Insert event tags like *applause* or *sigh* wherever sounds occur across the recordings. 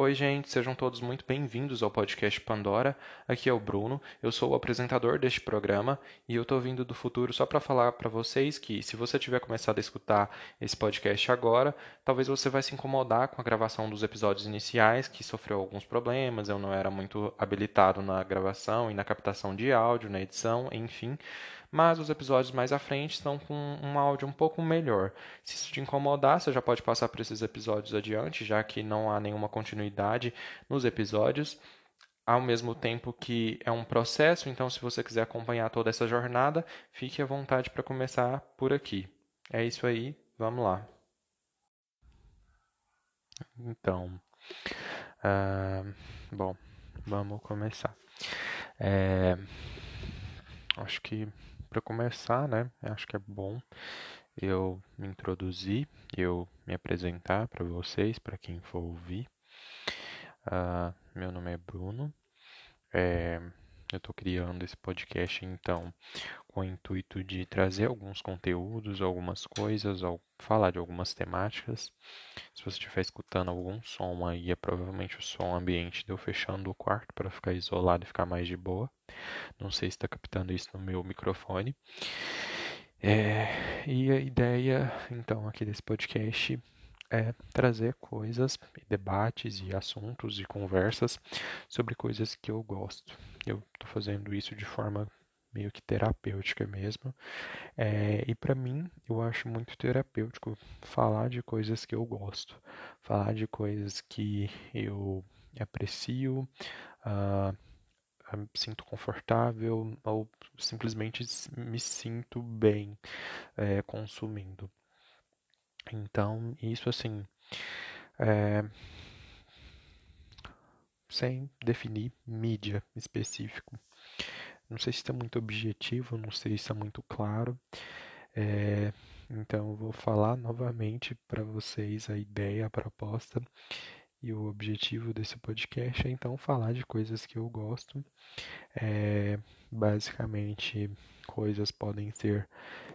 Oi, gente, sejam todos muito bem-vindos ao podcast Pandora. Aqui é o Bruno, eu sou o apresentador deste programa e eu estou vindo do futuro só para falar para vocês que, se você tiver começado a escutar esse podcast agora, talvez você vai se incomodar com a gravação dos episódios iniciais, que sofreu alguns problemas, eu não era muito habilitado na gravação e na captação de áudio, na edição, enfim mas os episódios mais à frente estão com um áudio um pouco melhor. Se isso te incomodar, você já pode passar por esses episódios adiante, já que não há nenhuma continuidade nos episódios. Ao mesmo tempo que é um processo, então se você quiser acompanhar toda essa jornada, fique à vontade para começar por aqui. É isso aí, vamos lá. Então, uh, bom, vamos começar. É, acho que para começar, né, acho que é bom eu me introduzir, eu me apresentar para vocês, para quem for ouvir. Uh, meu nome é Bruno. É, eu estou criando esse podcast, então, com o intuito de trazer alguns conteúdos, algumas coisas, ou falar de algumas temáticas. Se você estiver escutando algum som aí, é provavelmente o som ambiente de eu fechando o quarto para ficar isolado e ficar mais de boa. Não sei se está captando isso no meu microfone. É, e a ideia, então, aqui desse podcast é trazer coisas, debates e assuntos e conversas sobre coisas que eu gosto. Eu estou fazendo isso de forma meio que terapêutica mesmo. É, e para mim, eu acho muito terapêutico falar de coisas que eu gosto, falar de coisas que eu aprecio, uh, me sinto confortável ou simplesmente me sinto bem é, consumindo. Então, isso assim, é, sem definir mídia específico. Não sei se está muito objetivo, não sei se está muito claro. É, então, eu vou falar novamente para vocês a ideia, a proposta e o objetivo desse podcast é então falar de coisas que eu gosto. É, basicamente, coisas podem ser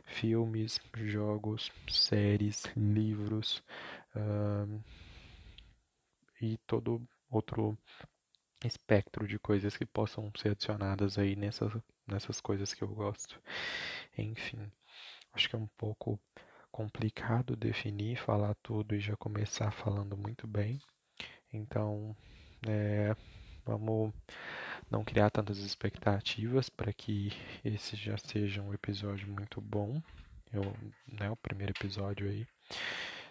filmes, jogos, séries, livros uh, e todo outro espectro de coisas que possam ser adicionadas aí nessas, nessas coisas que eu gosto. Enfim, acho que é um pouco complicado definir, falar tudo e já começar falando muito bem. Então, é, vamos não criar tantas expectativas para que esse já seja um episódio muito bom. Eu, né, o primeiro episódio aí.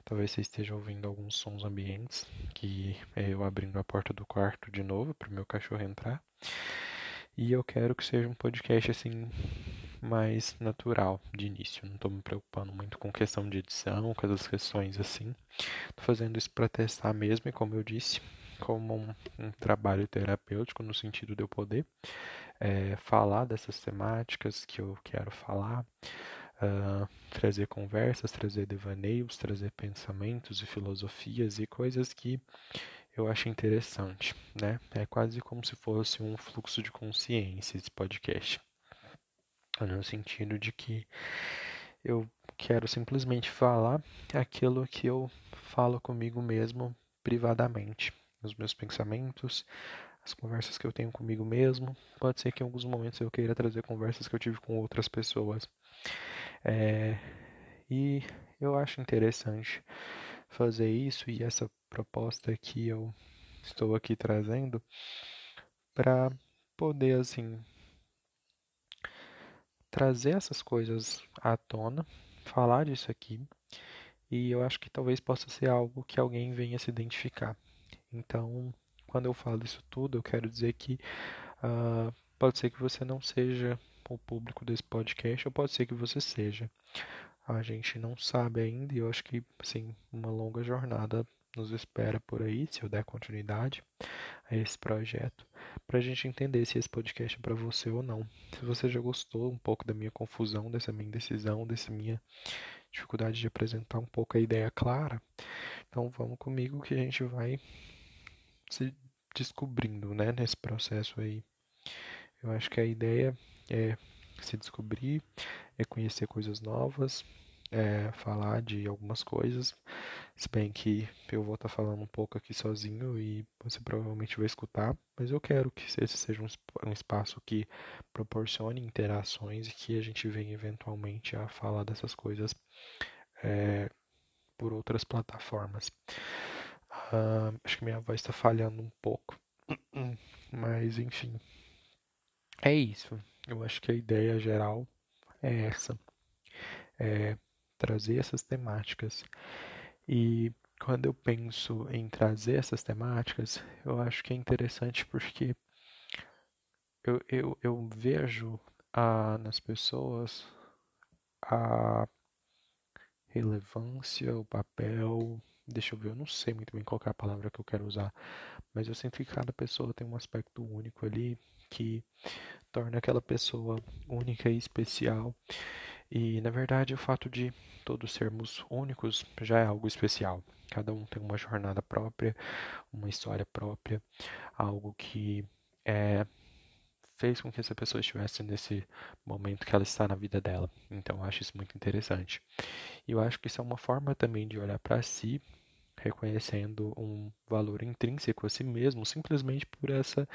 Talvez você esteja ouvindo alguns sons ambientes, que é eu abrindo a porta do quarto de novo para o meu cachorro entrar. E eu quero que seja um podcast assim mais natural de início. Não estou me preocupando muito com questão de edição, com essas questões assim. Estou fazendo isso para testar mesmo e como eu disse, como um, um, trabalho terapêutico no sentido de eu poder é, falar dessas temáticas que eu quero falar, uh, trazer conversas, trazer devaneios, trazer pensamentos e filosofias e coisas que eu acho interessante, né? É quase como se fosse um fluxo de consciência esse podcast. No sentido de que eu quero simplesmente falar aquilo que eu falo comigo mesmo privadamente, os meus pensamentos, as conversas que eu tenho comigo mesmo. Pode ser que em alguns momentos eu queira trazer conversas que eu tive com outras pessoas. É, e eu acho interessante fazer isso e essa proposta que eu estou aqui trazendo para poder assim trazer essas coisas à tona, falar disso aqui, e eu acho que talvez possa ser algo que alguém venha se identificar. Então, quando eu falo isso tudo, eu quero dizer que uh, pode ser que você não seja o público desse podcast, ou pode ser que você seja. A gente não sabe ainda e eu acho que assim, uma longa jornada nos espera por aí, se eu der continuidade a esse projeto, para a gente entender se esse podcast é para você ou não. Se você já gostou um pouco da minha confusão, dessa minha indecisão, dessa minha dificuldade de apresentar um pouco a ideia clara, então vamos comigo que a gente vai se descobrindo né, nesse processo aí. Eu acho que a ideia é se descobrir, é conhecer coisas novas, é, falar de algumas coisas, se bem que eu vou estar falando um pouco aqui sozinho e você provavelmente vai escutar, mas eu quero que esse seja um, um espaço que proporcione interações e que a gente venha eventualmente a falar dessas coisas é, por outras plataformas. Uh, acho que minha voz está falhando um pouco, *clears throat* mas enfim, é isso. Eu acho que a ideia geral é essa. É trazer essas temáticas. E quando eu penso em trazer essas temáticas, eu acho que é interessante porque eu, eu, eu vejo a, nas pessoas a relevância, o papel. Deixa eu ver, eu não sei muito bem qual é a palavra que eu quero usar, mas eu sinto que cada pessoa tem um aspecto único ali que torna aquela pessoa única e especial. E na verdade, o fato de todos sermos únicos já é algo especial. Cada um tem uma jornada própria, uma história própria, algo que é, fez com que essa pessoa estivesse nesse momento que ela está na vida dela. Então, eu acho isso muito interessante. E eu acho que isso é uma forma também de olhar para si, reconhecendo um valor intrínseco a si mesmo, simplesmente por essa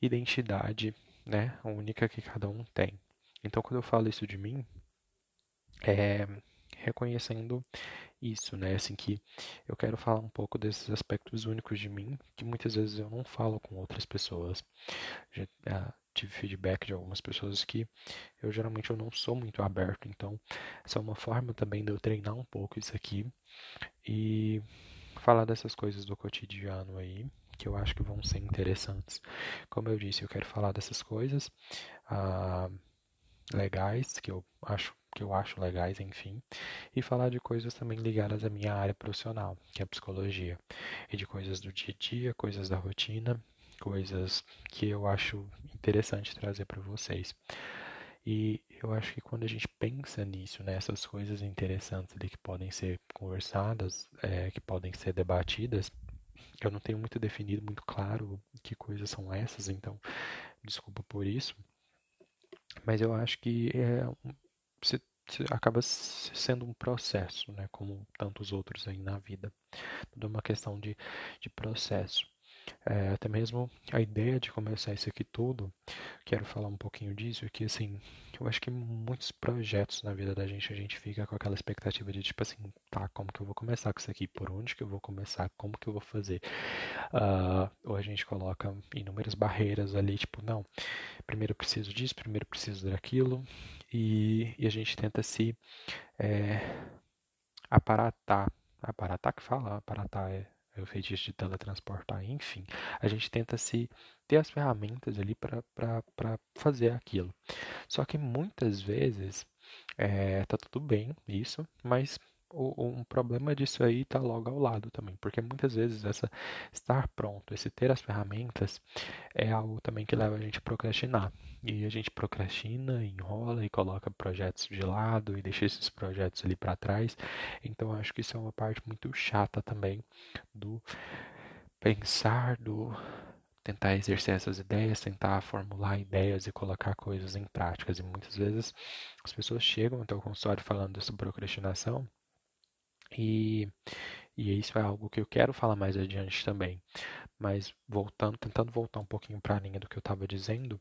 identidade né, única que cada um tem. Então, quando eu falo isso de mim, é reconhecendo isso, né, assim que eu quero falar um pouco desses aspectos únicos de mim que muitas vezes eu não falo com outras pessoas. Ah, tive feedback de algumas pessoas que eu geralmente eu não sou muito aberto, então essa é uma forma também de eu treinar um pouco isso aqui e falar dessas coisas do cotidiano aí que eu acho que vão ser interessantes. Como eu disse, eu quero falar dessas coisas ah, legais que eu acho que eu acho legais, enfim, e falar de coisas também ligadas à minha área profissional, que é a psicologia, e de coisas do dia a dia, coisas da rotina, coisas que eu acho interessante trazer para vocês. E eu acho que quando a gente pensa nisso, nessas coisas interessantes ali que podem ser conversadas, é, que podem ser debatidas, eu não tenho muito definido, muito claro que coisas são essas, então desculpa por isso. Mas eu acho que é, se, se acaba sendo um processo, né, como tantos outros aí na vida. Tudo é uma questão de, de processo. É, até mesmo a ideia de começar isso aqui tudo, quero falar um pouquinho disso, que assim, eu acho que muitos projetos na vida da gente, a gente fica com aquela expectativa de tipo assim, tá, como que eu vou começar com isso aqui? Por onde que eu vou começar? Como que eu vou fazer? Uh, ou a gente coloca inúmeras barreiras ali, tipo, não, primeiro preciso disso, primeiro preciso daquilo, e, e a gente tenta se é, aparatar, aparatar que fala, aparatar é é o feitiço de teletransportar, enfim. A gente tenta se ter as ferramentas ali para fazer aquilo. Só que muitas vezes é, tá tudo bem isso, mas um problema disso aí está logo ao lado também, porque muitas vezes essa estar pronto, esse ter as ferramentas, é algo também que leva a gente a procrastinar. E a gente procrastina, enrola e coloca projetos de lado e deixa esses projetos ali para trás. Então acho que isso é uma parte muito chata também do pensar, do tentar exercer essas ideias, tentar formular ideias e colocar coisas em práticas. E muitas vezes as pessoas chegam até o consultório falando dessa procrastinação e, e isso é algo que eu quero falar mais adiante também. Mas voltando, tentando voltar um pouquinho para a linha do que eu estava dizendo,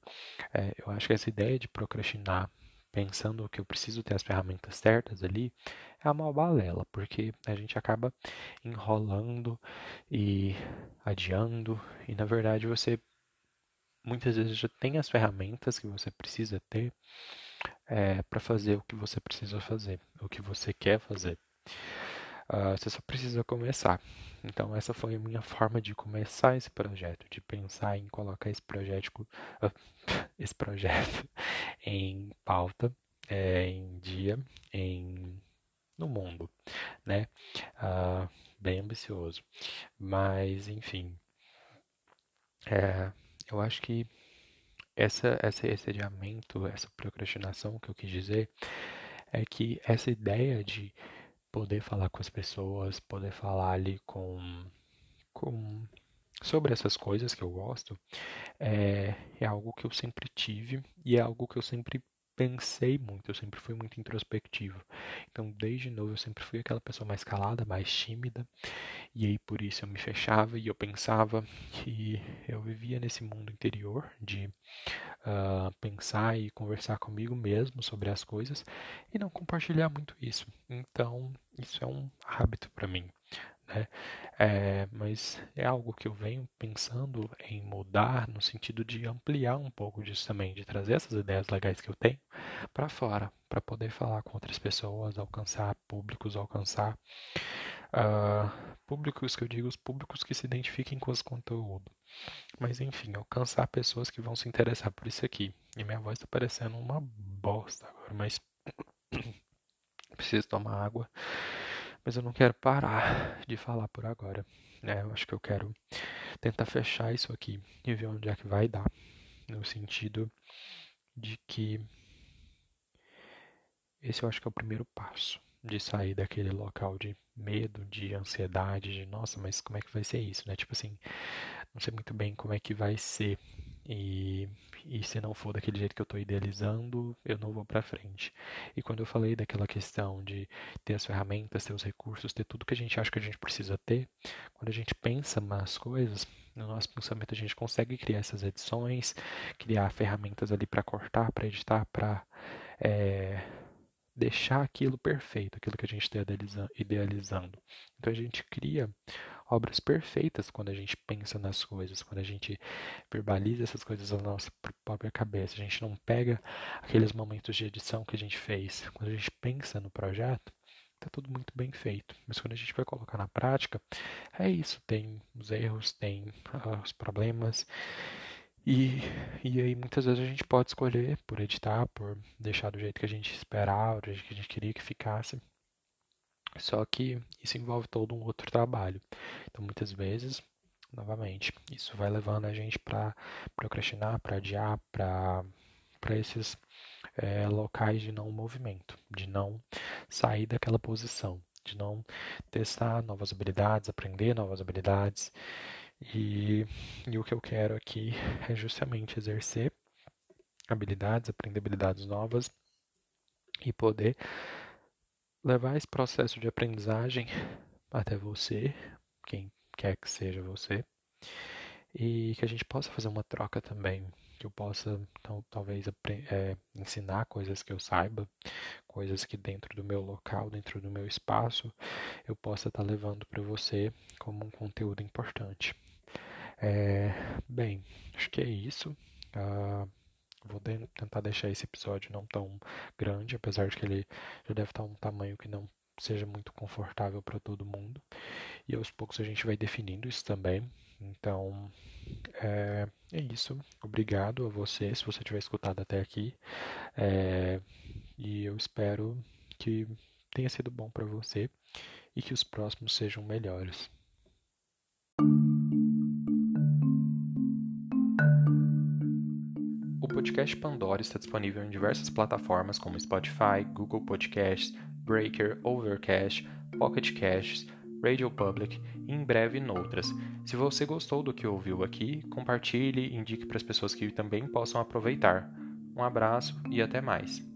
é, eu acho que essa ideia de procrastinar, pensando que eu preciso ter as ferramentas certas ali, é uma balela, porque a gente acaba enrolando e adiando, e na verdade você muitas vezes já tem as ferramentas que você precisa ter é, para fazer o que você precisa fazer, o que você quer fazer. Uh, você só precisa começar. Então essa foi a minha forma de começar esse projeto, de pensar em colocar esse projeto, uh, *laughs* esse projeto *laughs* em pauta, é, em dia, em no mundo, né? Uh, bem ambicioso, mas enfim, é, eu acho que essa, esse adiamento, essa procrastinação que eu quis dizer é que essa ideia de poder falar com as pessoas, poder falar ali com, com sobre essas coisas que eu gosto, é, é algo que eu sempre tive e é algo que eu sempre pensei muito, eu sempre fui muito introspectivo. Então, desde novo, eu sempre fui aquela pessoa mais calada, mais tímida. E aí, por isso, eu me fechava e eu pensava que eu vivia nesse mundo interior de uh, pensar e conversar comigo mesmo sobre as coisas e não compartilhar muito isso. Então, isso é um hábito para mim. Né? É, mas é algo que eu venho pensando em mudar no sentido de ampliar um pouco disso também, de trazer essas ideias legais que eu tenho para fora, para poder falar com outras pessoas, alcançar públicos, alcançar uh, públicos que eu digo, os públicos que se identifiquem com os conteúdos. Mas enfim, alcançar pessoas que vão se interessar por isso aqui. E minha voz está parecendo uma bosta agora, mas *coughs* preciso tomar água mas eu não quero parar de falar por agora. Né? Eu acho que eu quero tentar fechar isso aqui e ver onde é que vai dar. No sentido de que esse eu acho que é o primeiro passo de sair daquele local de medo, de ansiedade, de nossa, mas como é que vai ser isso, né? Tipo assim, não sei muito bem como é que vai ser e, e se não for daquele jeito que eu estou idealizando, eu não vou para frente. E quando eu falei daquela questão de ter as ferramentas, ter os recursos, ter tudo que a gente acha que a gente precisa ter, quando a gente pensa nas coisas, no nosso pensamento a gente consegue criar essas edições, criar ferramentas ali para cortar, para editar, para é, deixar aquilo perfeito, aquilo que a gente está idealizando. Então a gente cria obras perfeitas quando a gente pensa nas coisas, quando a gente verbaliza essas coisas na nossa própria cabeça. A gente não pega aqueles momentos de edição que a gente fez. Quando a gente pensa no projeto, está tudo muito bem feito. Mas quando a gente vai colocar na prática, é isso. Tem os erros, tem uh, os problemas. E, e aí muitas vezes a gente pode escolher por editar, por deixar do jeito que a gente esperava, do jeito que a gente queria que ficasse. Só que isso envolve todo um outro trabalho. Então, muitas vezes, novamente, isso vai levando a gente para procrastinar, para adiar, para esses é, locais de não movimento, de não sair daquela posição, de não testar novas habilidades, aprender novas habilidades. E, e o que eu quero aqui *laughs* é justamente exercer habilidades, aprender habilidades novas e poder levar esse processo de aprendizagem até você, quem quer que seja você, e que a gente possa fazer uma troca também, que eu possa então, talvez é, ensinar coisas que eu saiba, coisas que dentro do meu local, dentro do meu espaço, eu possa estar tá levando para você como um conteúdo importante. É, bem, acho que é isso. Uh, Vou tentar deixar esse episódio não tão grande, apesar de que ele já deve estar um tamanho que não seja muito confortável para todo mundo. E aos poucos a gente vai definindo isso também. Então, é, é isso. Obrigado a você, se você tiver escutado até aqui. É, e eu espero que tenha sido bom para você e que os próximos sejam melhores. Podcast Pandora está disponível em diversas plataformas como Spotify, Google Podcasts, Breaker, Overcast, Pocket Casts, Radio Public e em breve noutras. Se você gostou do que ouviu aqui, compartilhe e indique para as pessoas que também possam aproveitar. Um abraço e até mais.